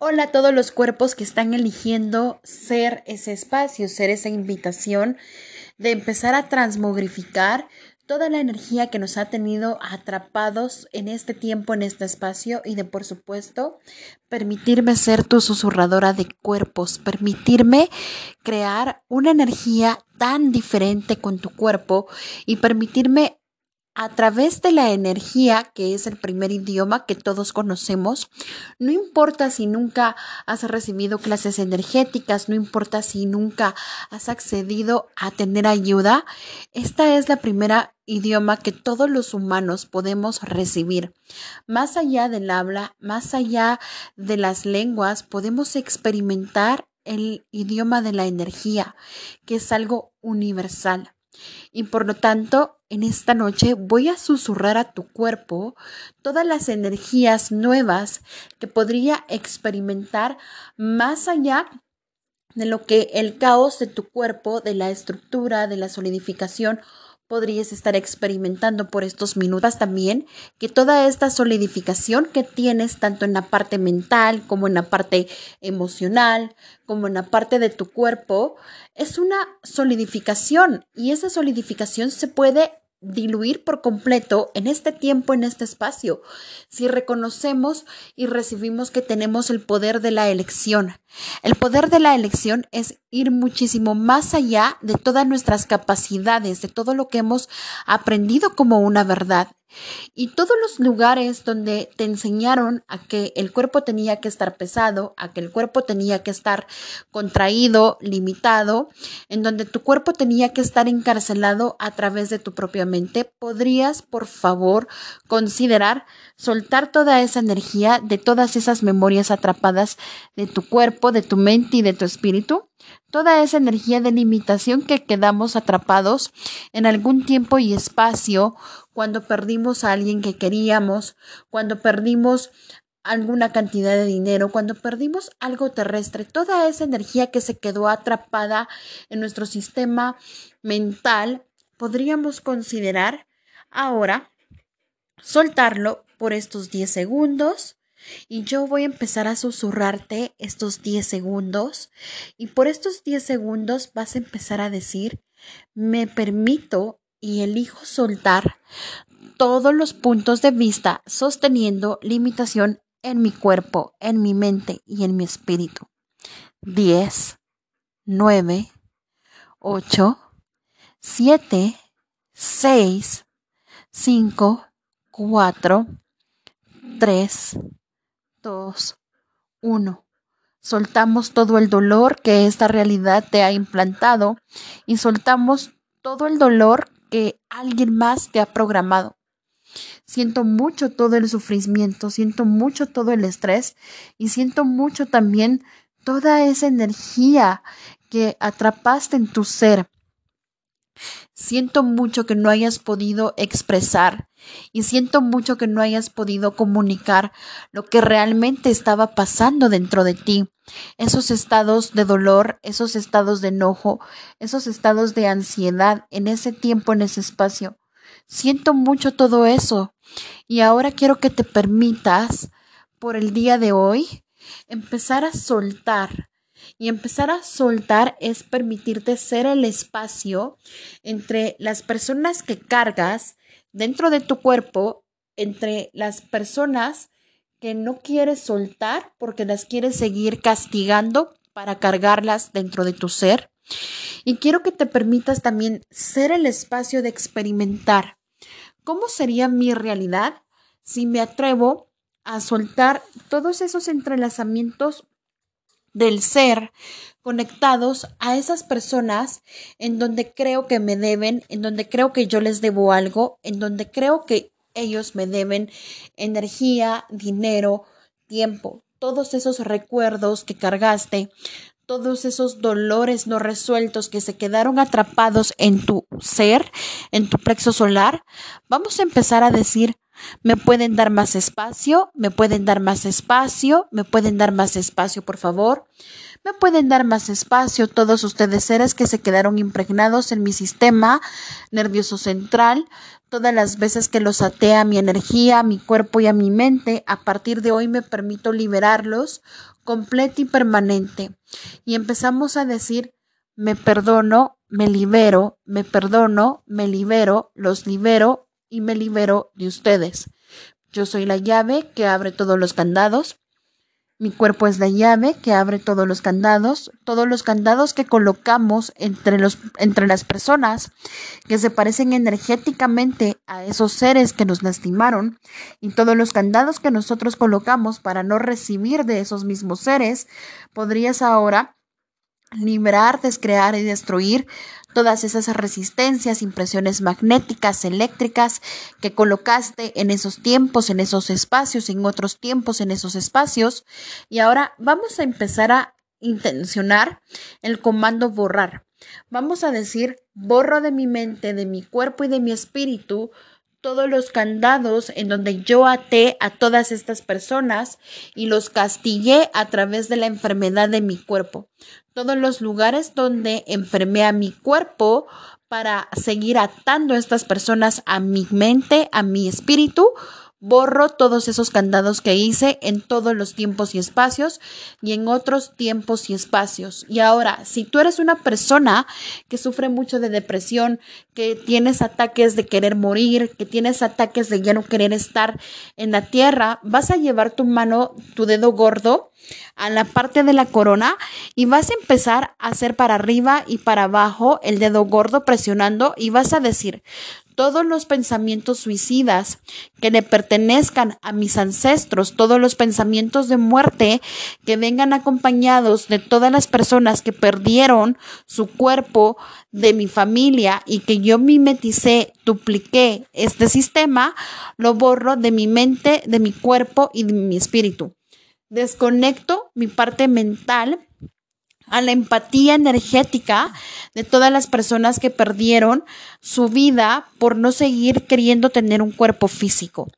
Hola a todos los cuerpos que están eligiendo ser ese espacio, ser esa invitación de empezar a transmogrificar toda la energía que nos ha tenido atrapados en este tiempo, en este espacio y de, por supuesto, permitirme ser tu susurradora de cuerpos, permitirme crear una energía tan diferente con tu cuerpo y permitirme a través de la energía, que es el primer idioma que todos conocemos, no importa si nunca has recibido clases energéticas, no importa si nunca has accedido a tener ayuda, esta es la primera idioma que todos los humanos podemos recibir. Más allá del habla, más allá de las lenguas, podemos experimentar el idioma de la energía, que es algo universal. Y por lo tanto, en esta noche voy a susurrar a tu cuerpo todas las energías nuevas que podría experimentar más allá de lo que el caos de tu cuerpo, de la estructura, de la solidificación podrías estar experimentando por estos minutos también, que toda esta solidificación que tienes tanto en la parte mental como en la parte emocional, como en la parte de tu cuerpo, es una solidificación y esa solidificación se puede diluir por completo en este tiempo, en este espacio, si reconocemos y recibimos que tenemos el poder de la elección. El poder de la elección es ir muchísimo más allá de todas nuestras capacidades, de todo lo que hemos aprendido como una verdad. Y todos los lugares donde te enseñaron a que el cuerpo tenía que estar pesado, a que el cuerpo tenía que estar contraído, limitado, en donde tu cuerpo tenía que estar encarcelado a través de tu propia mente, podrías, por favor, considerar soltar toda esa energía de todas esas memorias atrapadas de tu cuerpo, de tu mente y de tu espíritu toda esa energía de limitación que quedamos atrapados en algún tiempo y espacio cuando perdimos a alguien que queríamos, cuando perdimos alguna cantidad de dinero, cuando perdimos algo terrestre, toda esa energía que se quedó atrapada en nuestro sistema mental, podríamos considerar ahora soltarlo por estos 10 segundos y yo voy a empezar a susurrarte estos 10 segundos y por estos 10 segundos vas a empezar a decir, me permito y elijo soltar todos los puntos de vista sosteniendo limitación en mi cuerpo, en mi mente y en mi espíritu. 10, 9, 8, 7, 6, 5, 4, 3, 2, 1. Soltamos todo el dolor que esta realidad te ha implantado y soltamos todo el dolor que alguien más te ha programado. Siento mucho todo el sufrimiento, siento mucho todo el estrés y siento mucho también toda esa energía que atrapaste en tu ser. Siento mucho que no hayas podido expresar y siento mucho que no hayas podido comunicar lo que realmente estaba pasando dentro de ti. Esos estados de dolor, esos estados de enojo, esos estados de ansiedad en ese tiempo, en ese espacio. Siento mucho todo eso y ahora quiero que te permitas por el día de hoy empezar a soltar y empezar a soltar es permitirte ser el espacio entre las personas que cargas dentro de tu cuerpo, entre las personas que no quieres soltar porque las quieres seguir castigando para cargarlas dentro de tu ser. Y quiero que te permitas también ser el espacio de experimentar cómo sería mi realidad si me atrevo a soltar todos esos entrelazamientos del ser conectados a esas personas en donde creo que me deben, en donde creo que yo les debo algo, en donde creo que ellos me deben energía, dinero, tiempo, todos esos recuerdos que cargaste, todos esos dolores no resueltos que se quedaron atrapados en tu ser, en tu plexo solar, vamos a empezar a decir, me pueden dar más espacio, me pueden dar más espacio, me pueden dar más espacio, por favor. me pueden dar más espacio todos ustedes seres que se quedaron impregnados en mi sistema nervioso central, todas las veces que los até a mi energía, mi cuerpo y a mi mente, a partir de hoy me permito liberarlos completo y permanente. Y empezamos a decir, me perdono, me libero, me perdono, me libero, los libero y me libero de ustedes. Yo soy la llave que abre todos los candados. Mi cuerpo es la llave que abre todos los candados, todos los candados que colocamos entre, los, entre las personas que se parecen energéticamente a esos seres que nos lastimaron y todos los candados que nosotros colocamos para no recibir de esos mismos seres, podrías ahora liberar, descrear y destruir todas esas resistencias, impresiones magnéticas, eléctricas que colocaste en esos tiempos, en esos espacios, en otros tiempos, en esos espacios. Y ahora vamos a empezar a intencionar el comando borrar. Vamos a decir, borro de mi mente, de mi cuerpo y de mi espíritu todos los candados en donde yo até a todas estas personas y los castigué a través de la enfermedad de mi cuerpo. Todos los lugares donde enfermé a mi cuerpo para seguir atando a estas personas a mi mente, a mi espíritu, Borro todos esos candados que hice en todos los tiempos y espacios y en otros tiempos y espacios. Y ahora, si tú eres una persona que sufre mucho de depresión, que tienes ataques de querer morir, que tienes ataques de ya no querer estar en la tierra, vas a llevar tu mano, tu dedo gordo a la parte de la corona y vas a empezar a hacer para arriba y para abajo el dedo gordo presionando y vas a decir, todos los pensamientos suicidas que le pertenezcan a mis ancestros, todos los pensamientos de muerte que vengan acompañados de todas las personas que perdieron su cuerpo de mi familia y que yo mimeticé, dupliqué este sistema, lo borro de mi mente, de mi cuerpo y de mi espíritu. Desconecto mi parte mental a la empatía energética de todas las personas que perdieron su vida por no seguir queriendo tener un cuerpo físico.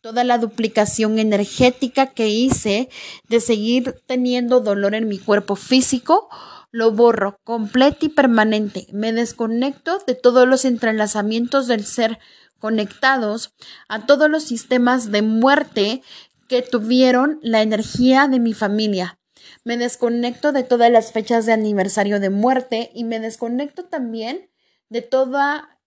Toda la duplicación energética que hice de seguir teniendo dolor en mi cuerpo físico, lo borro completo y permanente. Me desconecto de todos los entrelazamientos del ser conectados a todos los sistemas de muerte que tuvieron la energía de mi familia, me desconecto de todas las fechas de aniversario de muerte y me desconecto también de toda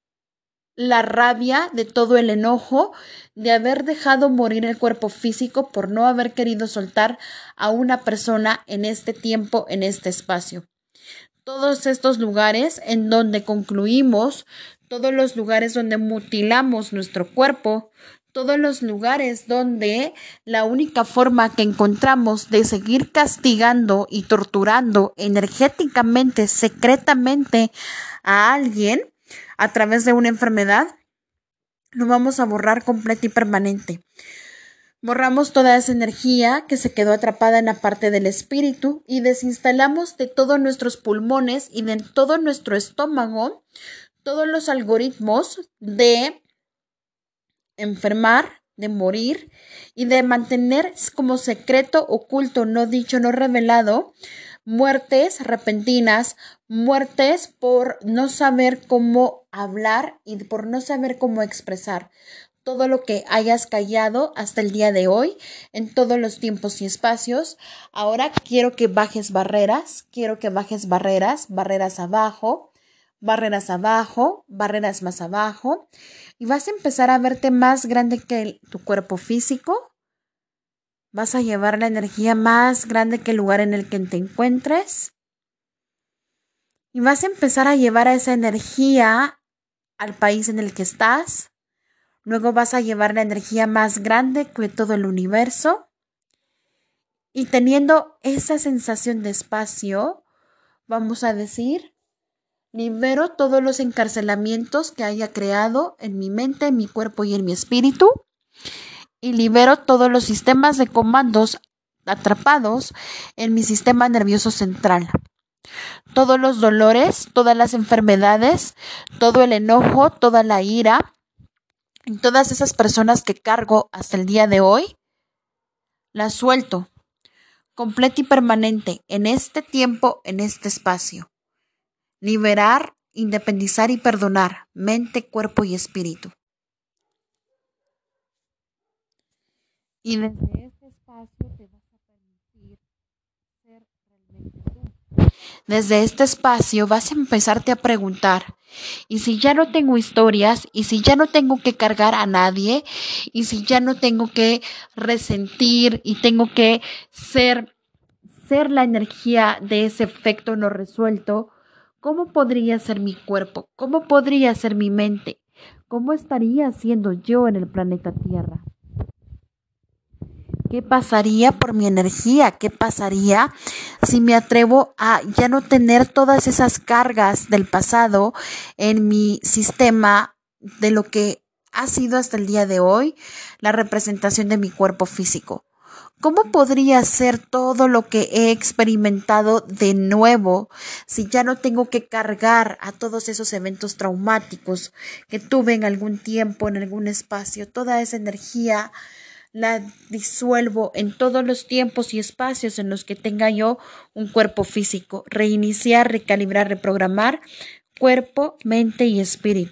la rabia, de todo el enojo de haber dejado morir el cuerpo físico por no haber querido soltar a una persona en este tiempo, en este espacio. Todos estos lugares en donde concluimos, todos los lugares donde mutilamos nuestro cuerpo, todos los lugares donde la única forma que encontramos de seguir castigando y torturando energéticamente, secretamente a alguien a través de una enfermedad, lo vamos a borrar completo y permanente. Borramos toda esa energía que se quedó atrapada en la parte del espíritu y desinstalamos de todos nuestros pulmones y de todo nuestro estómago todos los algoritmos de enfermar, de morir y de mantener como secreto oculto, no dicho, no revelado, muertes repentinas, muertes por no saber cómo hablar y por no saber cómo expresar todo lo que hayas callado hasta el día de hoy, en todos los tiempos y espacios. Ahora quiero que bajes barreras, quiero que bajes barreras, barreras abajo, barreras abajo, barreras más abajo, y vas a empezar a verte más grande que tu cuerpo físico. Vas a llevar la energía más grande que el lugar en el que te encuentres. Y vas a empezar a llevar esa energía al país en el que estás. Luego vas a llevar la energía más grande que todo el universo. Y teniendo esa sensación de espacio, vamos a decir, Libero todos los encarcelamientos que haya creado en mi mente, en mi cuerpo y en mi espíritu. Y libero todos los sistemas de comandos atrapados en mi sistema nervioso central. Todos los dolores, todas las enfermedades, todo el enojo, toda la ira, y todas esas personas que cargo hasta el día de hoy, las suelto completa y permanente en este tiempo, en este espacio. Liberar, independizar y perdonar mente, cuerpo y espíritu. Y desde este espacio te vas a permitir ser realmente tú. Desde este espacio vas a empezarte a preguntar, y si ya no tengo historias, y si ya no tengo que cargar a nadie, y si ya no tengo que resentir y tengo que ser ser la energía de ese efecto no resuelto, ¿cómo podría ser mi cuerpo? ¿Cómo podría ser mi mente? ¿Cómo estaría siendo yo en el planeta Tierra? ¿Qué pasaría por mi energía? ¿Qué pasaría si me atrevo a ya no tener todas esas cargas del pasado en mi sistema de lo que ha sido hasta el día de hoy la representación de mi cuerpo físico? ¿Cómo podría ser todo lo que he experimentado de nuevo si ya no tengo que cargar a todos esos eventos traumáticos que tuve en algún tiempo, en algún espacio, toda esa energía? la disuelvo en todos los tiempos y espacios en los que tenga yo un cuerpo físico. Reiniciar, recalibrar, reprogramar cuerpo, mente y espíritu.